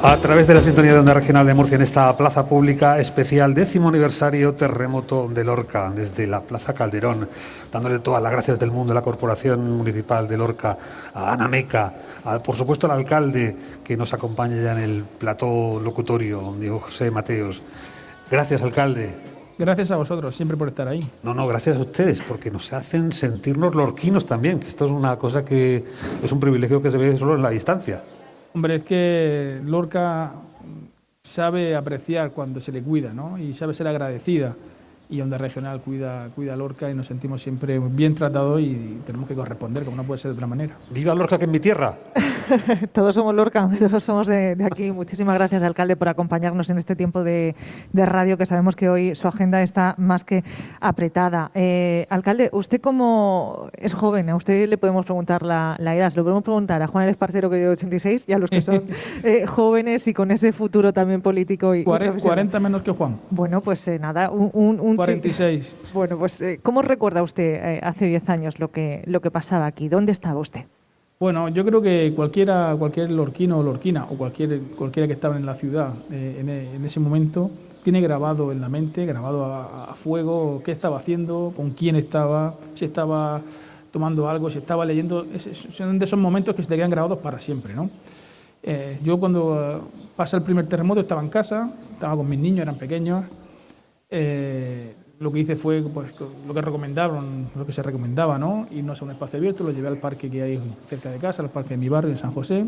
A través de la sintonía de Onda Regional de Murcia en esta plaza pública especial, décimo aniversario terremoto de Lorca, desde la Plaza Calderón, dándole todas las gracias del mundo a la Corporación Municipal de Lorca, a Ana Meca, por supuesto al alcalde que nos acompaña ya en el plató locutorio, Diego José Mateos. Gracias, alcalde. Gracias a vosotros, siempre por estar ahí. No, no, gracias a ustedes, porque nos hacen sentirnos lorquinos también, que esto es una cosa que es un privilegio que se ve solo en la distancia. Hombre, es que Lorca sabe apreciar cuando se le cuida, ¿no? Y sabe ser agradecida y Onda Regional cuida, cuida a Lorca y nos sentimos siempre bien tratados y tenemos que corresponder, como no puede ser de otra manera. ¡Viva Lorca, que es mi tierra! todos somos Lorca, todos somos de, aquí. Muchísimas gracias, alcalde, por acompañarnos en este tiempo de, radio, que sabemos que hoy su agenda está más que apretada. Eh, alcalde, usted como es joven, a usted le podemos preguntar la, edad, se lo podemos preguntar a Juan el Esparcero, que de 86, y a los que son eh, jóvenes y con ese futuro también político. y 40, menos que Juan. Bueno, pues eh, nada, un 46. Bueno, pues eh, ¿cómo recuerda usted eh, hace 10 años lo que, lo que pasaba aquí? ¿Dónde estaba usted? Bueno, yo creo que cualquiera, cualquier lorquino o lorquina o cualquier, cualquiera que estaba en la ciudad eh, en, ese momento tiene grabado en la mente, grabado a, fuego, qué estaba haciendo, con quién estaba, si estaba tomando algo, si estaba leyendo. son de esos momentos que se te quedan grabados para siempre, ¿no? yo cuando pasa el primer terremoto estaba en casa, estaba con mis niños, eran pequeños, eh, lo que hice fue pues, lo que recomendaron, lo que se recomendaba, ¿no? Irnos a un espacio abierto, lo llevé al parque que hay cerca de casa, al parque de mi barrio, en San José.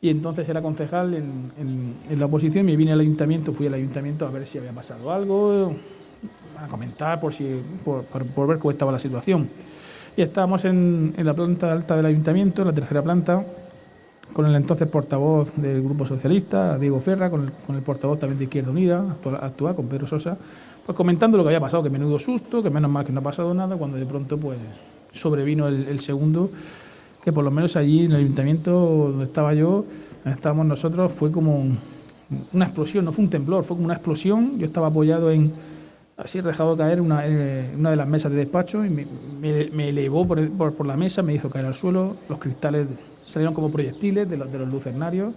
Y entonces era concejal en, la oposición, me vine al ayuntamiento, fui al ayuntamiento a ver si había pasado algo, a comentar por, si, por, ver cómo estaba la situación. Y estábamos en, la planta alta del ayuntamiento, en la tercera planta, con el entonces portavoz del Grupo Socialista, Diego Ferra, con el, portavoz también de Izquierda Unida, actual, con Pedro Sosa, pues comentando lo que había pasado, que menudo susto, que menos mal que no ha pasado nada, cuando de pronto pues sobrevino el, segundo, que por lo menos allí en el ayuntamiento donde estaba yo, donde estábamos nosotros, fue como una explosión, no fue un temblor, fue como una explosión, yo estaba apoyado en, así dejado caer una, eh, una de las mesas de despacho y me, elevó por, por, la mesa, me hizo caer al suelo, los cristales salieron como proyectiles de los, de los lucernarios.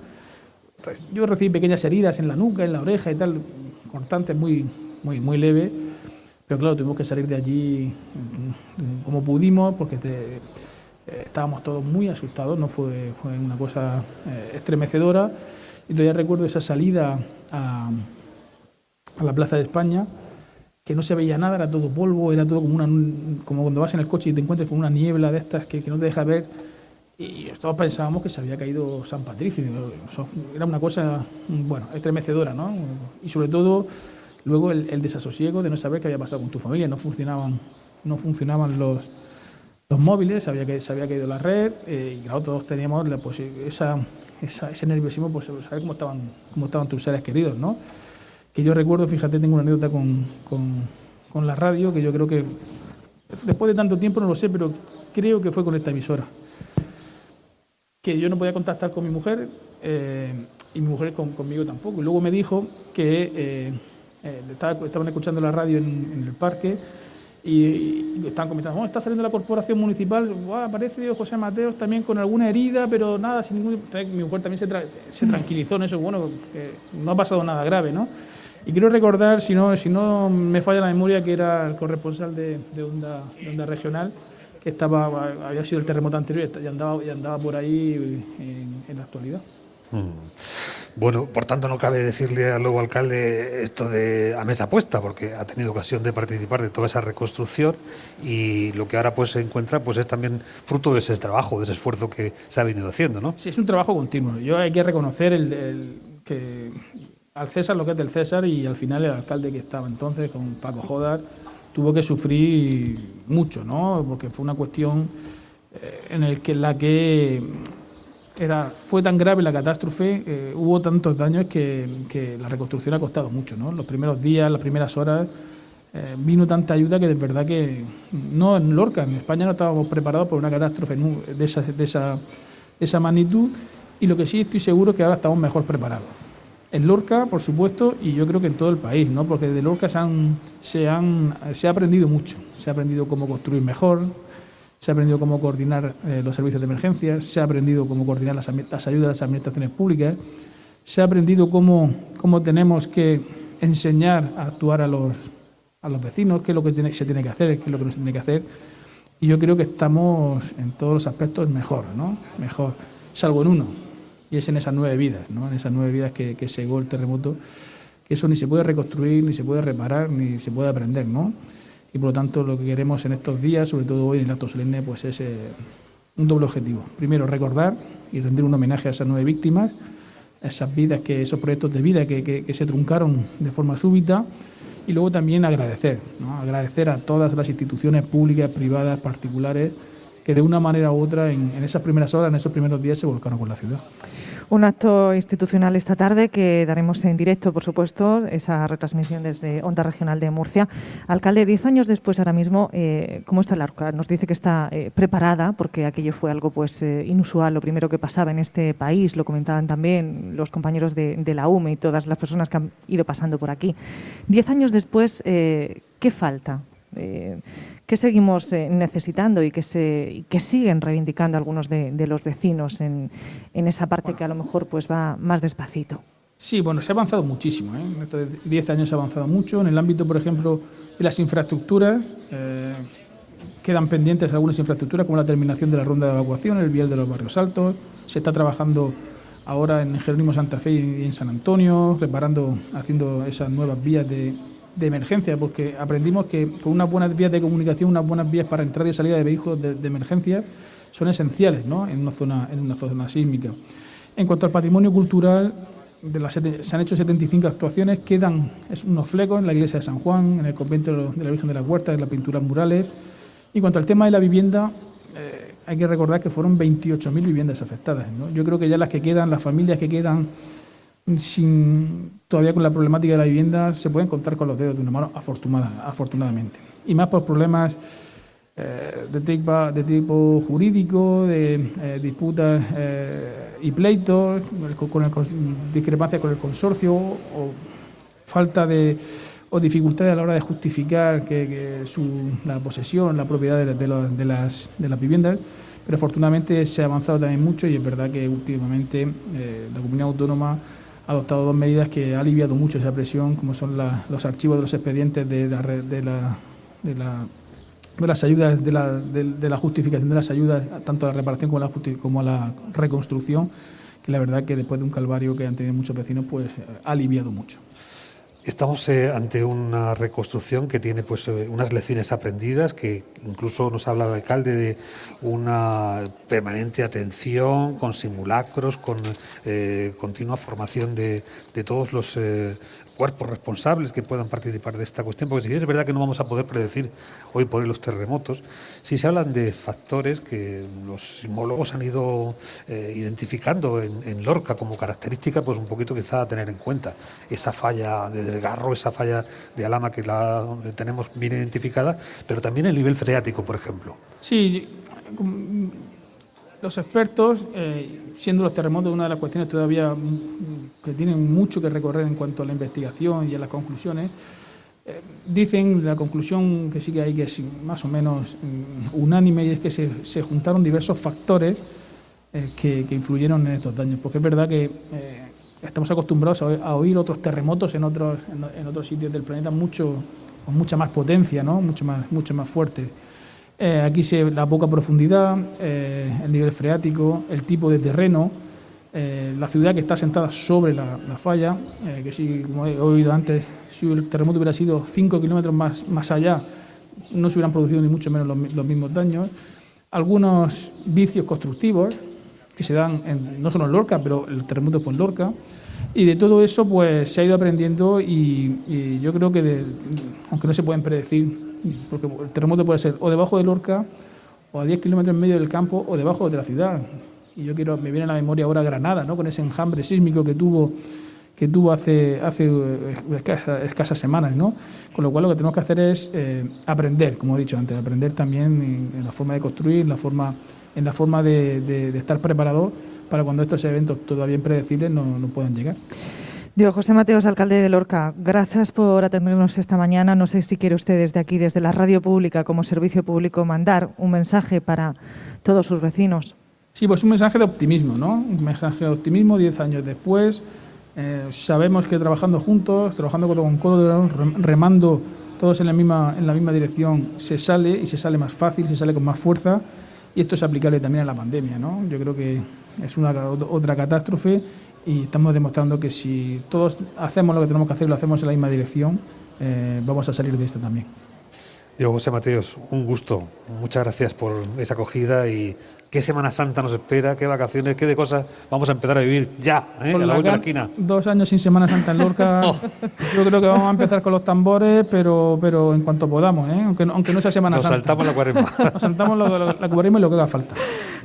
Yo recibí pequeñas heridas en la nuca, en la oreja y tal, cortantes muy, muy, muy leves, pero claro, tuvimos que salir de allí mm, como pudimos porque eh, estábamos todos muy asustados, no fue, fue una cosa eh, estremecedora. Y todavía recuerdo esa salida a, a la Plaza de España, que no se veía nada, era todo polvo, era todo como, una, como cuando vas en el coche y te encuentras con una niebla de estas que, que no te deja ver y todos pensábamos que se había caído San Patricio. Era una cosa, bueno, estremecedora, ¿no? Y sobre todo, luego el, desasosiego de no saber qué había pasado con tu familia. No funcionaban, no funcionaban los, los móviles, sabía que se había caído la red eh, y claro, todos teníamos la, pues, esa, ese nerviosismo por saber cómo estaban, cómo estaban tus seres queridos, ¿no? Que yo recuerdo, fíjate, tengo una anécdota con, con, con la radio que yo creo que después de tanto tiempo no lo sé, pero creo que fue con esta emisora que yo no podía contactar con mi mujer eh, y mi mujer conmigo tampoco. Y luego me dijo que eh, eh, estaban escuchando la radio en, el parque y, estaban comentando, oh, está saliendo la corporación municipal, aparece José Mateos también con alguna herida, pero nada, sin ningún... Mi mujer también se, tranquilizó en eso, bueno, no ha pasado nada grave, ¿no? Y quiero recordar, si no, si no me falla la memoria, que era el corresponsal de, onda, de onda regional, que estaba había sido el terremoto anterior y andaba, y andaba por ahí en, la actualidad. Mm. Bueno, por tanto no cabe decirle al nuevo alcalde esto de a mesa puesta, porque ha tenido ocasión de participar de toda esa reconstrucción y lo que ahora pues se encuentra pues es también fruto de ese trabajo, de ese esfuerzo que se ha venido haciendo, ¿no? Sí, es un trabajo continuo. Yo hay que reconocer el, que al César lo que es del César y al final el alcalde que estaba entonces con Paco Jodar tuvo que sufrir mucho, ¿no? Porque fue una cuestión eh, en el que la que era, fue tan grave la catástrofe, eh, hubo tantos daños que, la reconstrucción ha costado mucho, ¿no? Los primeros días, las primeras horas, eh, vino tanta ayuda que de verdad que no en Lorca, en España no estábamos preparados por una catástrofe de esa, de esa, de esa magnitud y lo que sí estoy seguro es que ahora estamos mejor preparados. En Lorca, por supuesto, y yo creo que en todo el país, ¿no? porque de Lorca se, han, se, han, se ha aprendido mucho. Se ha aprendido cómo construir mejor, se ha aprendido cómo coordinar eh, los servicios de emergencia, se ha aprendido cómo coordinar las, ayudas de las administraciones públicas, se ha aprendido cómo, cómo tenemos que enseñar a actuar a los, a los vecinos, qué es lo que se tiene que hacer, qué es lo que no se tiene que hacer. Y yo creo que estamos en todos los aspectos mejor, ¿no? Mejor, salvo en uno, y es en esas nueve vidas, ¿no? En esas nueve vidas que, que segó el terremoto, que eso ni se puede reconstruir, ni se puede reparar, ni se puede aprender, ¿no? Y por lo tanto lo que queremos en estos días, sobre todo hoy en el acto solemne, pues es eh, un doble objetivo. Primero, recordar y rendir un homenaje a esas nueve víctimas, esas vidas, que, esos proyectos de vida que, que, que se truncaron de forma súbita, y luego también agradecer, ¿no? agradecer a todas las instituciones públicas, privadas, particulares, que de una manera u otra en, esas primeras horas, en esos primeros días se volcaron con la ciudad. Un acto institucional esta tarde que daremos en directo, por supuesto, esa retransmisión desde Onda Regional de Murcia. Alcalde, diez años después, ahora mismo, eh, ¿cómo está la ARCA? Nos dice que está eh, preparada, porque aquello fue algo pues eh, inusual, lo primero que pasaba en este país, lo comentaban también los compañeros de, de, la UME y todas las personas que han ido pasando por aquí. Diez años después, ¿qué falta? ¿Qué seguimos eh, necesitando y que, se, y que siguen reivindicando algunos de, de los vecinos en, en, esa parte que a lo mejor pues va más despacito? Sí, bueno, se ha avanzado muchísimo. ¿eh? En estos 10 años se ha avanzado mucho. En el ámbito, por ejemplo, de las infraestructuras, eh, quedan pendientes algunas infraestructuras, como la terminación de la ronda de evacuación, el vial de los barrios altos. Se está trabajando ahora en Jerónimo Santa Fe y en San Antonio, reparando, haciendo esas nuevas vías de, de emergencia, porque aprendimos que con unas buenas vías de comunicación, unas buenas vías para entrada y salida de vehículos de, emergencia son esenciales ¿no? en, una zona, en una zona sísmica. En cuanto al patrimonio cultural, se han hecho 75 actuaciones, quedan unos flecos en la iglesia de San Juan, en el convento de la Virgen de las Huertas, en las pinturas murales. Y en cuanto al tema de la vivienda, eh, hay que recordar que fueron 28.000 viviendas afectadas. ¿no? Yo creo que ya las que quedan, las familias que quedan sin, todavía con la problemática de la vivienda se pueden contar con los dedos de una mano, afortunada, afortunadamente. Y más por problemas eh, de, tipo, de, tipo, jurídico, de eh, disputas eh, y pleitos, con, el, discrepancias con el consorcio o falta de o dificultades a la hora de justificar que, que su, la posesión, la propiedad de, las, de las viviendas pero afortunadamente se ha avanzado también mucho y es verdad que últimamente eh, la comunidad autónoma adoptado dos medidas que ha aliviado mucho esa presión, como son los archivos de los expedientes de, la, de, la, de, la, de las ayudas, de la, de, la, justificación de las ayudas, tanto a la reparación como a la, como a la reconstrucción, que la verdad que después de un calvario que han tenido muchos vecinos, pues ha aliviado mucho. Estamos eh, ante una reconstrucción que tiene pues eh, unas lecciones aprendidas, que incluso nos habla el alcalde de una permanente atención, con simulacros, con eh, continua formación de, de todos los cuerpos responsables que puedan participar de esta cuestión, porque si es verdad que no vamos a poder predecir hoy por hoy los terremotos, sí se hablan de factores que los sismólogos han ido eh, identificando en, en, Lorca como característica, pues un poquito quizá a tener en cuenta. Esa falla de desgarro, esa falla de alama que la tenemos bien identificada, pero también el nivel freático, por ejemplo. Sí, los expertos, eh, siendo los terremotos una de las cuestiones todavía que tienen mucho que recorrer en cuanto a la investigación y a las conclusiones, eh, dicen la conclusión que sí que hay que es más o menos um, unánime y es que se, se juntaron diversos factores eh, que, que, influyeron en estos daños, porque es verdad que estamos acostumbrados a, oír otros terremotos en otros, en otros sitios del planeta mucho, con mucha más potencia, ¿no? mucho, más, mucho más fuerte. Eh, aquí se la poca profundidad, eh, el nivel freático, el tipo de terreno, eh, la ciudad que está sentada sobre la, la falla, que si, como he oído antes, si el terremoto hubiera sido 5 kilómetros más, más allá, no se hubieran producido ni mucho menos los, los, mismos daños. Algunos vicios constructivos que se dan en, no solo en Lorca, pero el terremoto fue en Lorca. Y de todo eso pues se ha ido aprendiendo y, yo creo que, aunque no se pueden predecir porque el terremoto puede ser o debajo de Lorca, o a 10 kilómetros en medio del campo, o debajo de la ciudad. Y yo quiero, me viene a la memoria ahora Granada, ¿no? con ese enjambre sísmico que tuvo que tuvo hace, hace escasas, escasas semanas, ¿no? Con lo cual lo que tenemos que hacer es eh, aprender, como he dicho antes, aprender también en, la forma de construir, en la forma, en la forma de estar preparado para cuando estos eventos todavía impredecibles no, no puedan llegar. Diego José Mateos, alcalde de Lorca, gracias por atendernos esta mañana. No sé si quiere usted desde aquí, desde la radio pública, como servicio público, mandar un mensaje para todos sus vecinos. Sí, pues un mensaje de optimismo, ¿no? Un mensaje de optimismo diez años después, Eh, sabemos que trabajando juntos, trabajando con codo, remando todos en la, misma, en la misma dirección, se sale y se sale más fácil, se sale con más fuerza. Y esto es aplicable también a la pandemia. ¿no? Yo creo que es una otra catástrofe y estamos demostrando que si todos hacemos lo que tenemos que hacer y lo hacemos en la misma dirección, eh, vamos a salir de esto también. Diego José Mateos, un gusto. Muchas gracias por esa acogida y qué Semana Santa nos espera, qué vacaciones, qué de cosas vamos a empezar a vivir ya, ¿eh? la, vuelta de la esquina. Dos años sin Semana Santa en Lorca. Oh. Yo creo que vamos a empezar con los tambores, pero, pero en cuanto podamos, ¿eh? aunque, aunque no sea Semana nos Santa. Saltamos la cuaresma. Nos saltamos la, la cuaresma y lo que haga falta.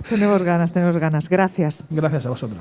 Tenemos ganas, tenemos ganas. Gracias. Gracias a vosotros.